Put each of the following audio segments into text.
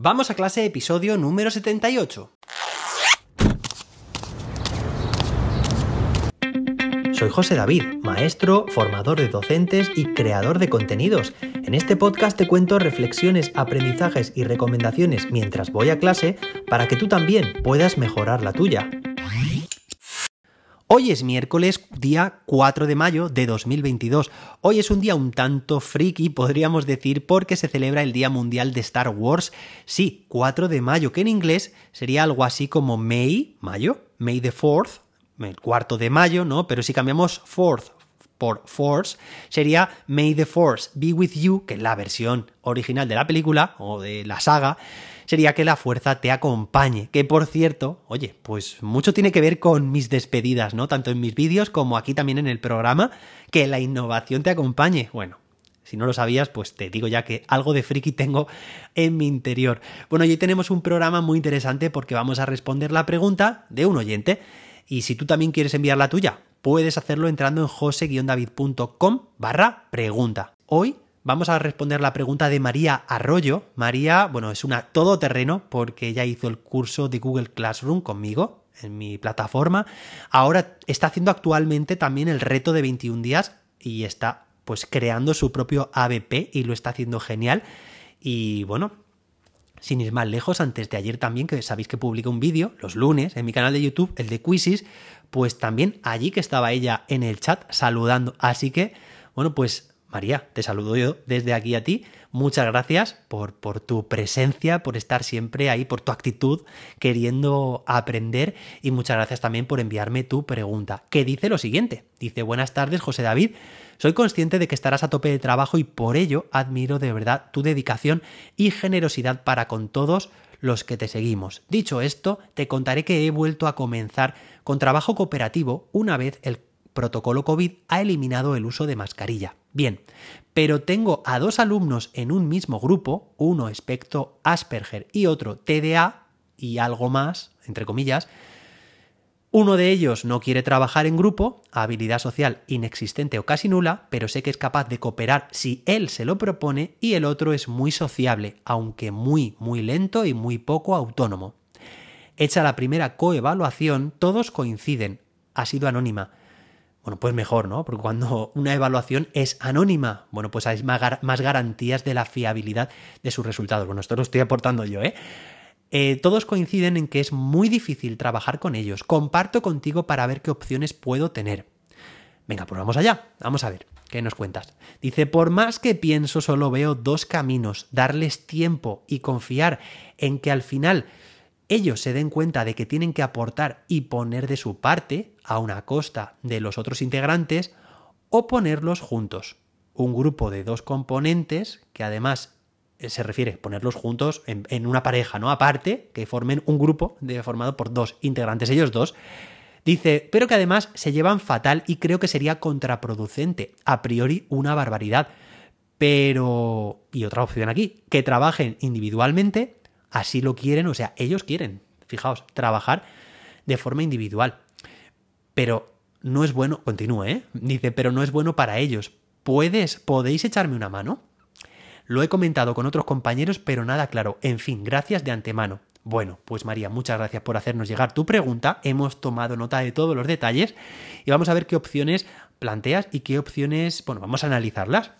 Vamos a clase episodio número 78. Soy José David, maestro, formador de docentes y creador de contenidos. En este podcast te cuento reflexiones, aprendizajes y recomendaciones mientras voy a clase para que tú también puedas mejorar la tuya. Hoy es miércoles, día 4 de mayo de 2022. Hoy es un día un tanto friki, podríamos decir, porque se celebra el Día Mundial de Star Wars. Sí, 4 de mayo, que en inglés sería algo así como May, mayo, May the 4th, el cuarto de mayo, ¿no? Pero si cambiamos 4th por Force, sería May the Force be with you, que es la versión original de la película o de la saga sería que la fuerza te acompañe. Que por cierto, oye, pues mucho tiene que ver con mis despedidas, ¿no? Tanto en mis vídeos como aquí también en el programa, que la innovación te acompañe. Bueno, si no lo sabías, pues te digo ya que algo de friki tengo en mi interior. Bueno, hoy tenemos un programa muy interesante porque vamos a responder la pregunta de un oyente. Y si tú también quieres enviar la tuya, puedes hacerlo entrando en jose-david.com barra pregunta. Hoy Vamos a responder la pregunta de María Arroyo. María, bueno, es una todoterreno porque ella hizo el curso de Google Classroom conmigo en mi plataforma. Ahora está haciendo actualmente también el reto de 21 días y está pues creando su propio ABP y lo está haciendo genial. Y bueno, sin ir más lejos, antes de ayer también, que sabéis que publiqué un vídeo los lunes en mi canal de YouTube, el de Quizzes, pues también allí que estaba ella en el chat saludando. Así que, bueno, pues María, te saludo yo desde aquí a ti. Muchas gracias por, tu presencia, por estar siempre ahí, por tu actitud, queriendo aprender y muchas gracias también por enviarme tu pregunta, que dice lo siguiente. Dice, buenas tardes, José David. Soy consciente de que estarás a tope de trabajo y por ello admiro de verdad tu dedicación y generosidad para con todos los que te seguimos. Dicho esto, te contaré que he vuelto a comenzar con trabajo cooperativo una vez el protocolo COVID ha eliminado el uso de mascarilla. Bien, pero tengo a dos alumnos en un mismo grupo, uno espectro Asperger y otro TDA y algo más, entre comillas. Uno de ellos no quiere trabajar en grupo, habilidad social inexistente o casi nula, pero sé que es capaz de cooperar si él se lo propone, y el otro es muy sociable, aunque muy, muy lento y muy poco autónomo. Hecha la primera coevaluación, todos coinciden. Ha sido anónima. Bueno, pues mejor, ¿no? Porque cuando una evaluación es anónima, bueno, pues hay más garantías de la fiabilidad de sus resultados. Bueno, esto lo estoy aportando yo, ¿eh? ¿eh? todos coinciden en que es muy difícil trabajar con ellos. Comparto contigo para ver qué opciones puedo tener. Venga, pues vamos allá. Vamos a ver. ¿Qué nos cuentas? Dice, por más que pienso, solo veo dos caminos. Darles tiempo y confiar en que al final ellos se den cuenta de que tienen que aportar y poner de su parte a una costa de los otros integrantes o ponerlos juntos. Un grupo de dos componentes que además eh, se refiere a ponerlos juntos en, una pareja, ¿no? Aparte, que formen un grupo de, formado por dos integrantes, ellos dos. Dice, pero que además se llevan fatal y creo que sería contraproducente. A priori, una barbaridad. Pero... Y otra opción aquí, que trabajen individualmente así lo quieren, o sea, ellos quieren, fijaos, trabajar de forma individual. Pero no es bueno, continúe, ¿eh? Dice, pero no es bueno para ellos. ¿Puedes, podéis echarme una mano? Lo he comentado con otros compañeros, pero nada claro. En fin, gracias de antemano. Bueno, pues María, muchas gracias por hacernos llegar tu pregunta. Hemos tomado nota de todos los detalles y vamos a ver qué opciones planteas y qué opciones, bueno, vamos a analizarlas.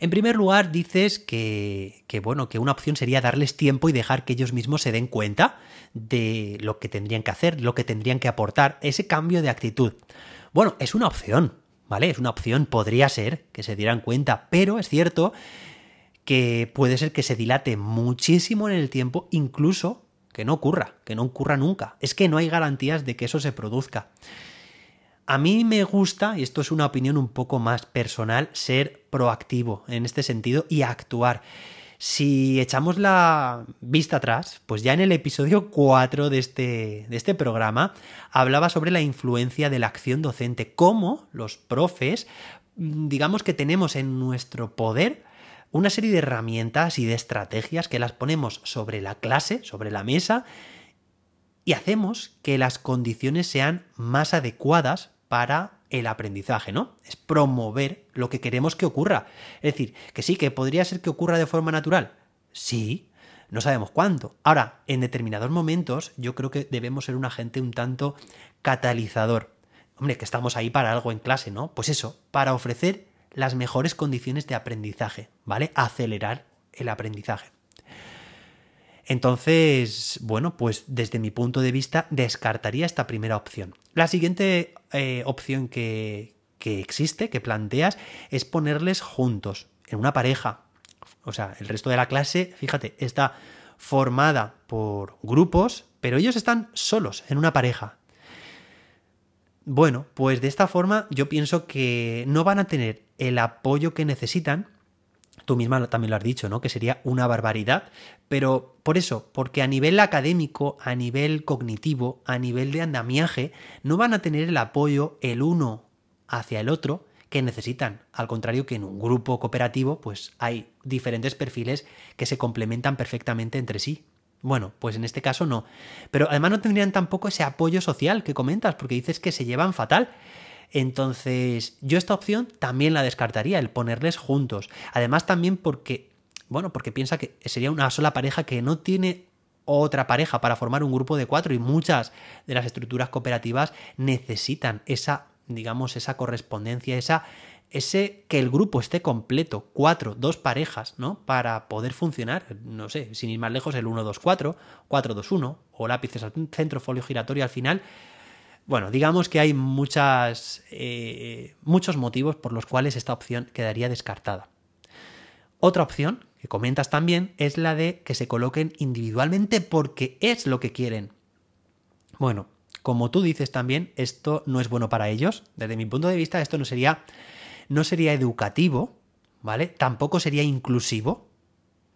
En primer lugar, dices que, bueno, que una opción sería darles tiempo y dejar que ellos mismos se den cuenta de lo que tendrían que hacer, lo que tendrían que aportar, ese cambio de actitud. Bueno, es una opción, ¿vale? Es una opción, podría ser que se dieran cuenta, pero es cierto que puede ser que se dilate muchísimo en el tiempo, incluso que no ocurra, que no ocurra nunca. Es que no hay garantías de que eso se produzca. A mí me gusta, y esto es una opinión un poco más personal, ser proactivo en este sentido y actuar. Si echamos la vista atrás, pues ya en el episodio 4 de este, de este programa hablaba sobre la influencia de la acción docente, cómo los profes, digamos que tenemos en nuestro poder una serie de herramientas y de estrategias que las ponemos sobre la clase, sobre la mesa, y hacemos que las condiciones sean más adecuadas para el aprendizaje, ¿no? Es promover lo que queremos que ocurra. Es decir, que sí, que podría ser que ocurra de forma natural. Sí, no sabemos cuánto. Ahora, en determinados momentos, yo creo que debemos ser un agente un tanto catalizador. Hombre, que estamos ahí para algo en clase, ¿no? Pues eso, para ofrecer las mejores condiciones de aprendizaje, ¿vale? Acelerar el aprendizaje. Entonces, bueno, pues desde mi punto de vista descartaría esta primera opción. La siguiente eh, opción que, que existe, que planteas, es ponerles juntos, en una pareja. O sea, el resto de la clase, fíjate, está formada por grupos, pero ellos están solos, en una pareja. Bueno, pues de esta forma yo pienso que no van a tener el apoyo que necesitan. Tú misma también lo has dicho, ¿no? Que sería una barbaridad. Pero por eso, porque a nivel académico, a nivel cognitivo, a nivel de andamiaje, no van a tener el apoyo el uno hacia el otro que necesitan. Al contrario que en un grupo cooperativo, pues hay diferentes perfiles que se complementan perfectamente entre sí. Bueno, pues en este caso no. Pero además no tendrían tampoco ese apoyo social que comentas, porque dices que se llevan fatal. Entonces, yo esta opción también la descartaría, el ponerles juntos. Además, también porque, bueno, porque piensa que sería una sola pareja que no tiene otra pareja para formar un grupo de cuatro y muchas de las estructuras cooperativas necesitan esa, digamos, esa correspondencia, esa ese que el grupo esté completo, cuatro, dos parejas, ¿no? Para poder funcionar, no sé, sin ir más lejos, el 1-2-4, 4-2-1, o lápices al centro, folio giratorio al final. Bueno, digamos que hay muchas, eh, muchos motivos por los cuales esta opción quedaría descartada. Otra opción que comentas también es la de que se coloquen individualmente porque es lo que quieren. Bueno, como tú dices también, esto no es bueno para ellos. Desde mi punto de vista, esto no sería no sería educativo, ¿vale? Tampoco sería inclusivo.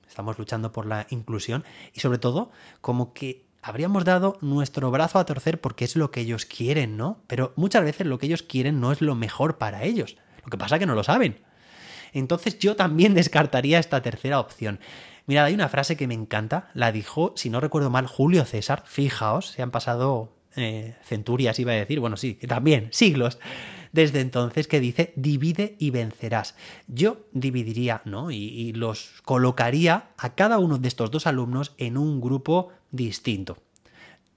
Estamos luchando por la inclusión y sobre todo como que habríamos dado nuestro brazo a torcer porque es lo que ellos quieren, ¿no? Pero muchas veces lo que ellos quieren no es lo mejor para ellos. Lo que pasa es que no lo saben. Entonces yo también descartaría esta tercera opción. Mirad, hay una frase que me encanta, la dijo, si no recuerdo mal, Julio César. Fijaos, se han pasado eh, centurias, iba a decir, bueno, sí, también, siglos desde entonces que dice divide y vencerás. Yo dividiría, ¿no? Y, los colocaría a cada uno de estos dos alumnos en un grupo distinto.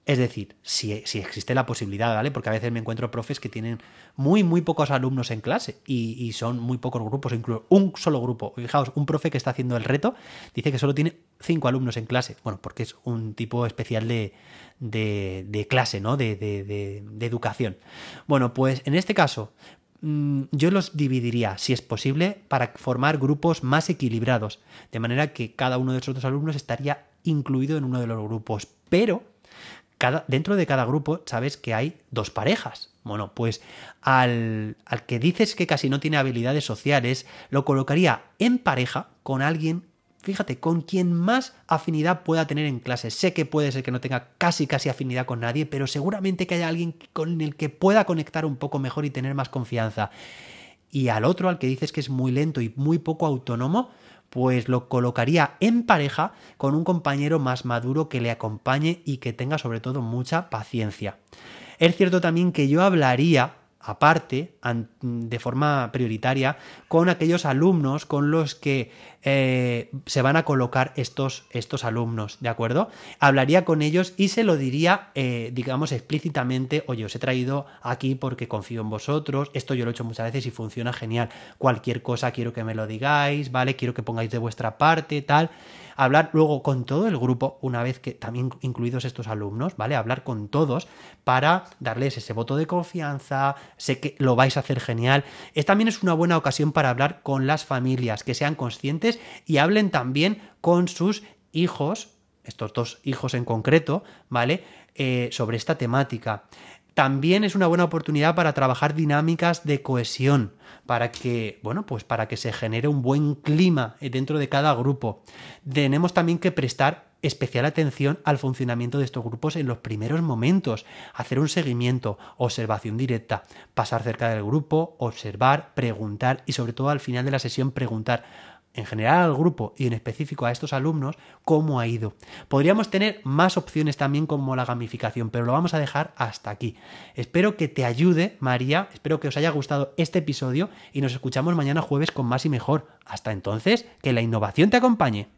Es decir, si, si, existe la posibilidad, ¿vale? Porque a veces me encuentro profes que tienen muy, muy pocos alumnos en clase y, son muy pocos grupos, incluso un solo grupo. Fijaos, un profe que está haciendo el reto dice que solo tiene cinco alumnos en clase. Bueno, porque es un tipo especial de, de, clase, ¿no? De, de, educación. Bueno, pues en este caso, mm, yo los dividiría, si es posible, para formar grupos más equilibrados, de manera que cada uno de esos dos alumnos estaría incluido en uno de los grupos. Pero dentro de cada grupo sabes que hay dos parejas. Bueno, pues al, al que dices que casi no tiene habilidades sociales, lo colocaría en pareja con alguien fíjate, con quien más afinidad pueda tener en clase. Sé que puede ser que no tenga casi casi afinidad con nadie, pero seguramente que haya alguien con el que pueda conectar un poco mejor y tener más confianza. Y al otro, al que dices que es muy lento y muy poco autónomo, pues lo colocaría en pareja con un compañero más maduro que le acompañe y que tenga sobre todo mucha paciencia. Es cierto también que yo hablaría aparte, de forma prioritaria, con aquellos alumnos con los que eh, se van a colocar estos, estos, alumnos, ¿de acuerdo? Hablaría con ellos y se lo diría, eh, digamos, explícitamente, oye, os he traído aquí porque confío en vosotros, esto yo lo he hecho muchas veces y funciona genial, cualquier cosa quiero que me lo digáis, ¿vale? Quiero que pongáis de vuestra parte, tal hablar luego con todo el grupo, una vez que también incluidos estos alumnos, ¿vale? Hablar con todos para darles ese voto de confianza, sé que lo vais a hacer genial. Es, también es una buena ocasión para hablar con las familias, que sean conscientes y hablen también con sus hijos, estos dos hijos en concreto, ¿vale? Eh, sobre esta temática. También es una buena oportunidad para trabajar dinámicas de cohesión, para que, bueno, pues para que se genere un buen clima dentro de cada grupo. Tenemos también que prestar especial atención al funcionamiento de estos grupos en los primeros momentos, hacer un seguimiento, observación directa, pasar cerca del grupo, observar, preguntar y sobre todo al final de la sesión preguntar en general al grupo y en específico a estos alumnos, cómo ha ido. Podríamos tener más opciones también como la gamificación, pero lo vamos a dejar hasta aquí. Espero que te ayude, María, espero que os haya gustado este episodio y nos escuchamos mañana jueves con más y mejor. Hasta entonces, que la innovación te acompañe.